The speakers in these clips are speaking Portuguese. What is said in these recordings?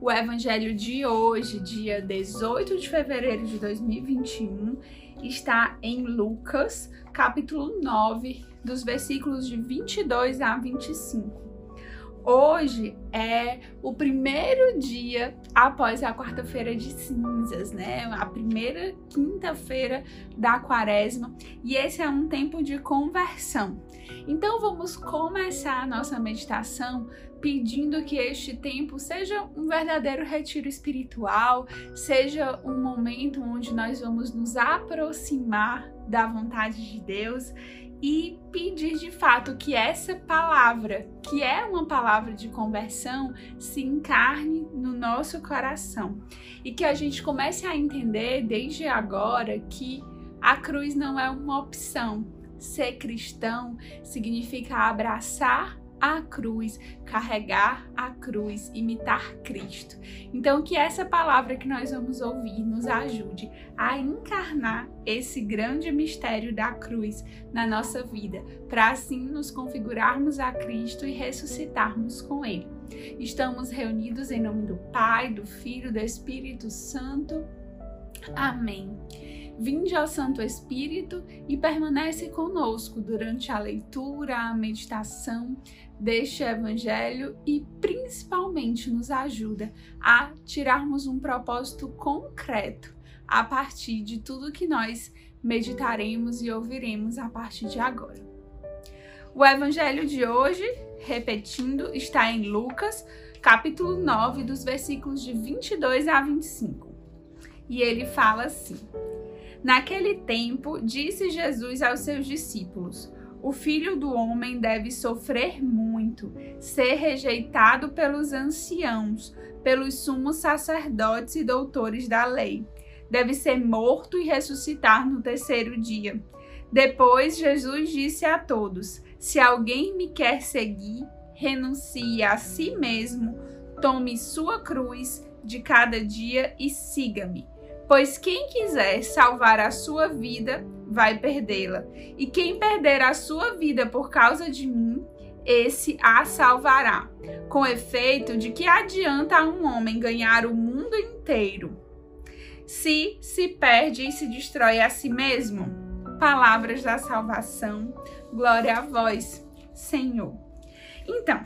O Evangelho de hoje, dia 18 de fevereiro de 2021, está em Lucas, capítulo 9, dos versículos de 22 a 25. Hoje é o primeiro dia após a quarta-feira de cinzas, né? A primeira quinta-feira da quaresma, e esse é um tempo de conversão. Então vamos começar a nossa meditação pedindo que este tempo seja um verdadeiro retiro espiritual, seja um momento onde nós vamos nos aproximar da vontade de Deus e pedir de fato que essa palavra, que é uma palavra de conversão, se encarne no nosso coração e que a gente comece a entender desde agora que a cruz não é uma opção. Ser cristão significa abraçar a cruz, carregar a cruz, imitar Cristo. Então, que essa palavra que nós vamos ouvir nos ajude a encarnar esse grande mistério da cruz na nossa vida, para assim nos configurarmos a Cristo e ressuscitarmos com Ele. Estamos reunidos em nome do Pai, do Filho, do Espírito Santo. Amém. Vinde ao Santo Espírito e permanece conosco durante a leitura, a meditação deste Evangelho e principalmente nos ajuda a tirarmos um propósito concreto a partir de tudo que nós meditaremos e ouviremos a partir de agora. O Evangelho de hoje, repetindo, está em Lucas, capítulo 9, dos versículos de 22 a 25. E ele fala assim. Naquele tempo, disse Jesus aos seus discípulos: O filho do homem deve sofrer muito, ser rejeitado pelos anciãos, pelos sumos sacerdotes e doutores da lei. Deve ser morto e ressuscitar no terceiro dia. Depois, Jesus disse a todos: Se alguém me quer seguir, renuncie a si mesmo, tome sua cruz de cada dia e siga-me. Pois quem quiser salvar a sua vida, vai perdê-la. E quem perder a sua vida por causa de mim, esse a salvará. Com efeito, de que adianta um homem ganhar o mundo inteiro se se perde e se destrói a si mesmo? Palavras da salvação. Glória a vós, Senhor. Então,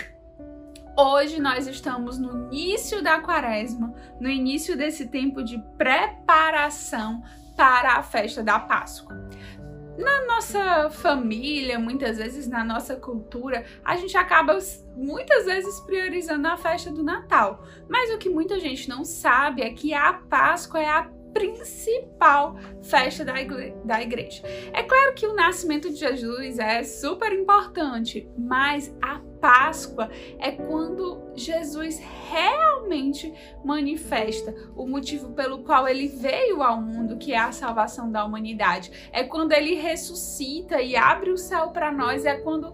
Hoje nós estamos no início da quaresma, no início desse tempo de preparação para a festa da Páscoa. Na nossa família, muitas vezes na nossa cultura, a gente acaba muitas vezes priorizando a festa do Natal. Mas o que muita gente não sabe é que a Páscoa é a principal festa da, igre da igreja. É claro que o nascimento de Jesus é super importante, mas a Páscoa é quando Jesus realmente manifesta o motivo pelo qual ele veio ao mundo, que é a salvação da humanidade. É quando ele ressuscita e abre o céu para nós, é quando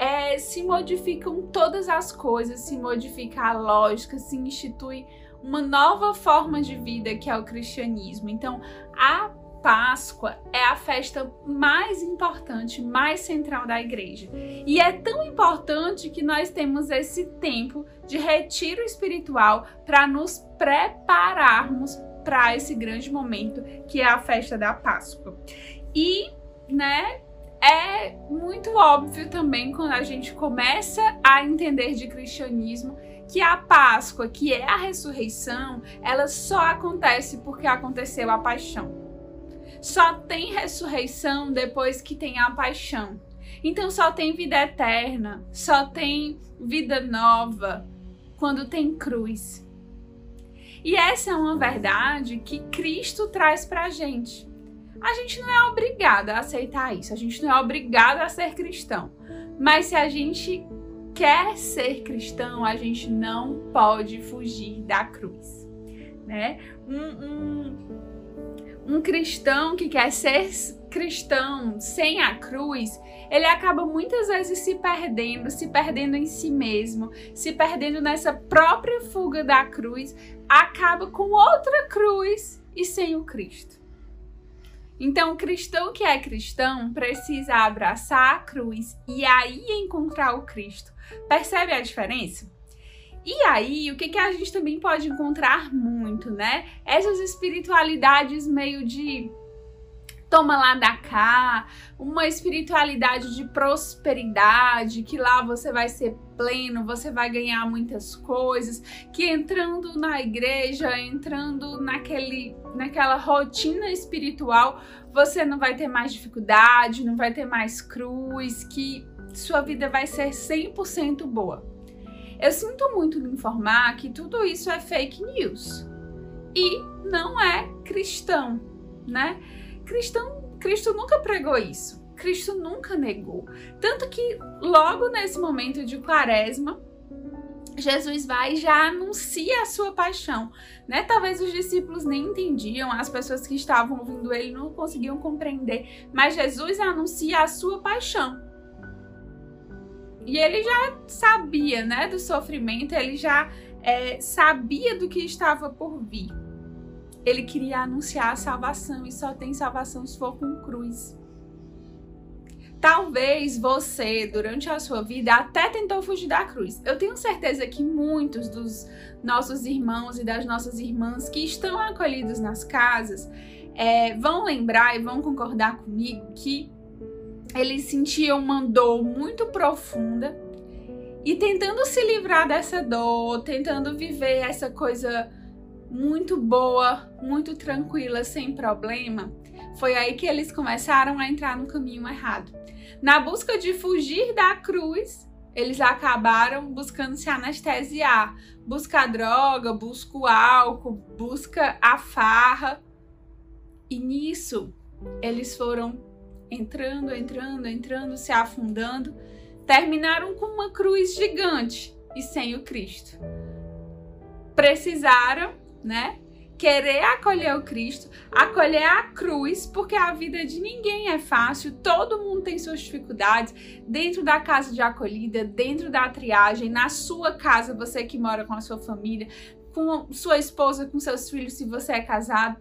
é, se modificam todas as coisas, se modifica a lógica, se institui uma nova forma de vida que é o cristianismo. Então, a Páscoa é a festa mais importante, mais central da igreja. E é tão importante que nós temos esse tempo de retiro espiritual para nos prepararmos para esse grande momento que é a festa da Páscoa. E, né, é muito óbvio também quando a gente começa a entender de cristianismo que a Páscoa, que é a ressurreição, ela só acontece porque aconteceu a paixão. Só tem ressurreição depois que tem a paixão. Então só tem vida eterna, só tem vida nova quando tem cruz. E essa é uma verdade que Cristo traz pra gente. A gente não é obrigado a aceitar isso, a gente não é obrigado a ser cristão. Mas se a gente quer ser cristão, a gente não pode fugir da cruz, né? Um, um, Um cristão que quer ser cristão sem a cruz, ele acaba muitas vezes se perdendo, se perdendo em si mesmo, se perdendo nessa própria fuga da cruz, acaba com outra cruz e sem o Cristo. Então, o cristão que é cristão precisa abraçar a cruz e aí encontrar o Cristo. Percebe a diferença? E aí, o que, que a gente também pode encontrar muito, né? Essas espiritualidades meio de toma lá da cá, uma espiritualidade de prosperidade, que lá você vai ser pleno, você vai ganhar muitas coisas, que entrando na igreja, entrando naquele, naquela rotina espiritual, você não vai ter mais dificuldade, não vai ter mais cruz, que sua vida vai ser 100% boa. Eu sinto muito lhe informar que tudo isso é fake news e não é cristão, né? Cristão, Cristo nunca pregou isso. Cristo nunca negou. Tanto que logo nesse momento de quaresma, Jesus vai e já anuncia a sua paixão, né? Talvez os discípulos nem entendiam, as pessoas que estavam ouvindo ele não conseguiam compreender, mas Jesus anuncia a sua paixão. E ele já sabia, né, do sofrimento, ele já é, sabia do que estava por vir ele queria anunciar a salvação e só tem salvação se for com cruz. Talvez você, durante a sua vida, até tentou fugir da cruz. Eu tenho certeza que muitos dos nossos irmãos e das nossas irmãs que estão acolhidos nas casas é, vão lembrar e vão concordar comigo que eles sentiam uma dor muito profunda e tentando se livrar dessa dor, tentando viver essa coisa muito boa, muito tranquila, sem problema, foi aí que eles começaram a entrar no caminho errado. Na busca de fugir da cruz, eles acabaram buscando se anestesiar, busca a droga, busca o álcool, busca a farra. E nisso eles foram entrando, entrando, entrando, se afundando, terminaram com uma cruz gigante e sem o Cristo. Precisaram né? Querer acolher o Cristo, acolher a cruz, porque a vida de ninguém é fácil, todo mundo tem suas dificuldades dentro da casa de acolhida, dentro da triagem, na sua casa, você que mora com a sua família, com sua esposa, com seus filhos, se você é casado.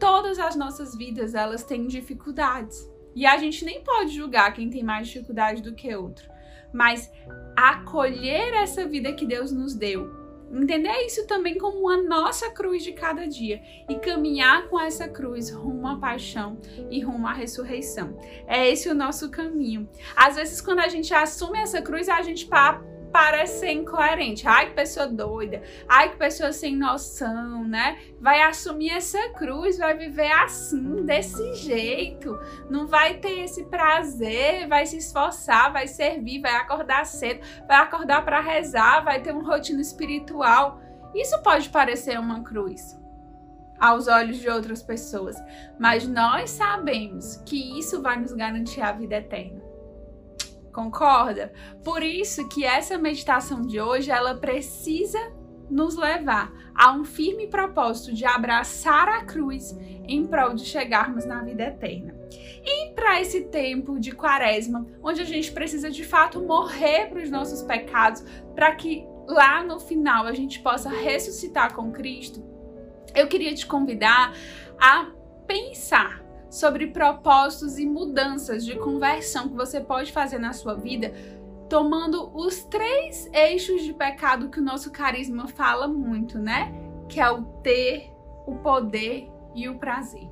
Todas as nossas vidas, elas têm dificuldades. E a gente nem pode julgar quem tem mais dificuldade do que outro. Mas acolher essa vida que Deus nos deu, Entender isso também como a nossa cruz de cada dia e caminhar com essa cruz rumo à paixão e rumo à ressurreição. É esse o nosso caminho. Às vezes, quando a gente assume essa cruz, a gente parece ser incoerente. Ai, que pessoa doida. Ai, que pessoa sem noção, né? Vai assumir essa cruz, vai viver assim, desse jeito. Não vai ter esse prazer, vai se esforçar, vai servir, vai acordar cedo, vai acordar para rezar, vai ter uma rotina espiritual. Isso pode parecer uma cruz aos olhos de outras pessoas, mas nós sabemos que isso vai nos garantir a vida eterna. Concorda? Por isso que essa meditação de hoje ela precisa nos levar a um firme propósito de abraçar a cruz em prol de chegarmos na vida eterna. E para esse tempo de quaresma, onde a gente precisa de fato morrer para os nossos pecados, para que lá no final a gente possa ressuscitar com Cristo, eu queria te convidar a pensar sobre propósitos e mudanças de conversão que você pode fazer na sua vida, tomando os três eixos de pecado que o nosso carisma fala muito, né? Que é o ter, o poder e o prazer.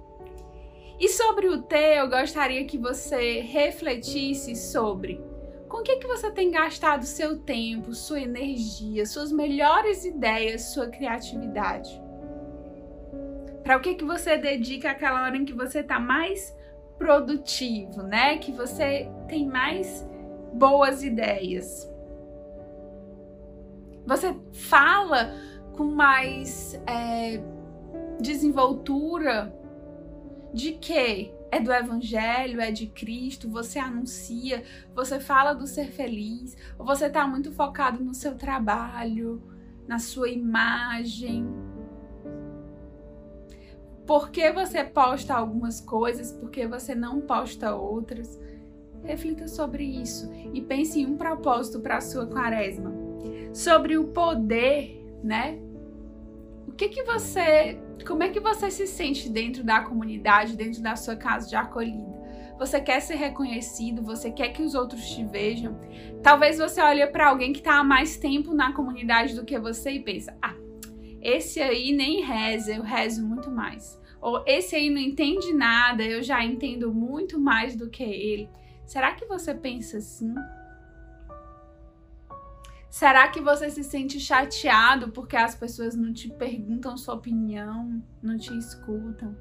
E sobre o ter, eu gostaria que você refletisse sobre com o que, que você tem gastado seu tempo, sua energia, suas melhores ideias, sua criatividade. Para o que que você dedica aquela hora em que você está mais produtivo, né? Que você tem mais boas ideias. Você fala com mais é, desenvoltura de que é do Evangelho, é de Cristo, você anuncia, você fala do ser feliz, ou você está muito focado no seu trabalho, na sua imagem, por que você posta algumas coisas, por que você não posta outras. Reflita sobre isso e pense em um propósito para a sua quaresma. Sobre o poder, né? O que que você, como é que você se sente dentro da comunidade, dentro da sua casa de acolhida? Você quer ser reconhecido, você quer que os outros te vejam. Talvez você olhe para alguém que está há mais tempo na comunidade do que você e pensa: "Ah, esse aí nem reza, eu rezo muito mais". Ou esse aí não entende nada, eu já entendo muito mais do que ele. Será que você pensa assim? Será que você se sente chateado porque as pessoas não te perguntam sua opinião, não te escutam?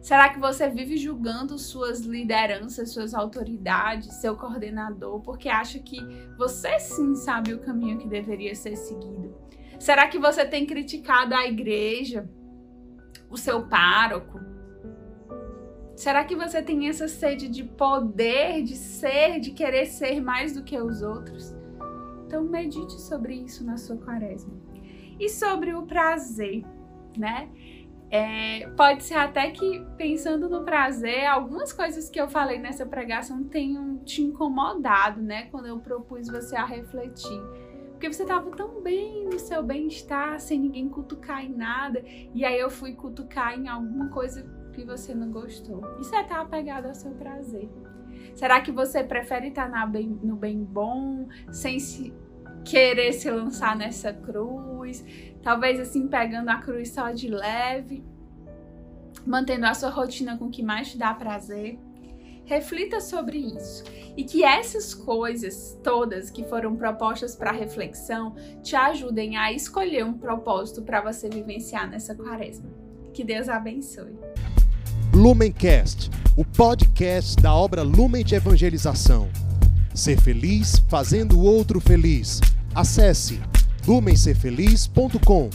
Será que você vive julgando suas lideranças, suas autoridades, seu coordenador, porque acha que você sim sabe o caminho que deveria ser seguido? Será que você tem criticado a igreja, o seu pároco, Será que você tem essa sede de poder, de ser, de querer ser mais do que os outros? Então medite sobre isso na sua quaresma. E sobre o prazer, né? É, pode ser até que, pensando no prazer, algumas coisas que eu falei nessa pregação tenham te incomodado, né? Quando eu propus você a refletir. Porque você estava tão bem no seu bem-estar, sem ninguém cutucar em nada, e aí eu fui cutucar em alguma coisa que você não gostou. Isso é estar apegado ao seu prazer. Será que você prefere estar bem, no bem bom, sem se querer se lançar nessa cruz? Talvez assim, pegando a cruz só de leve, mantendo a sua rotina com o que mais te dá prazer. Reflita sobre isso e que essas coisas todas que foram propostas para reflexão te ajudem a escolher um propósito para você vivenciar nessa quaresma. Que Deus abençoe. Lumencast, o podcast da obra Lumen de Evangelização. Ser feliz fazendo o outro feliz. Acesse lumencerfeliz.com.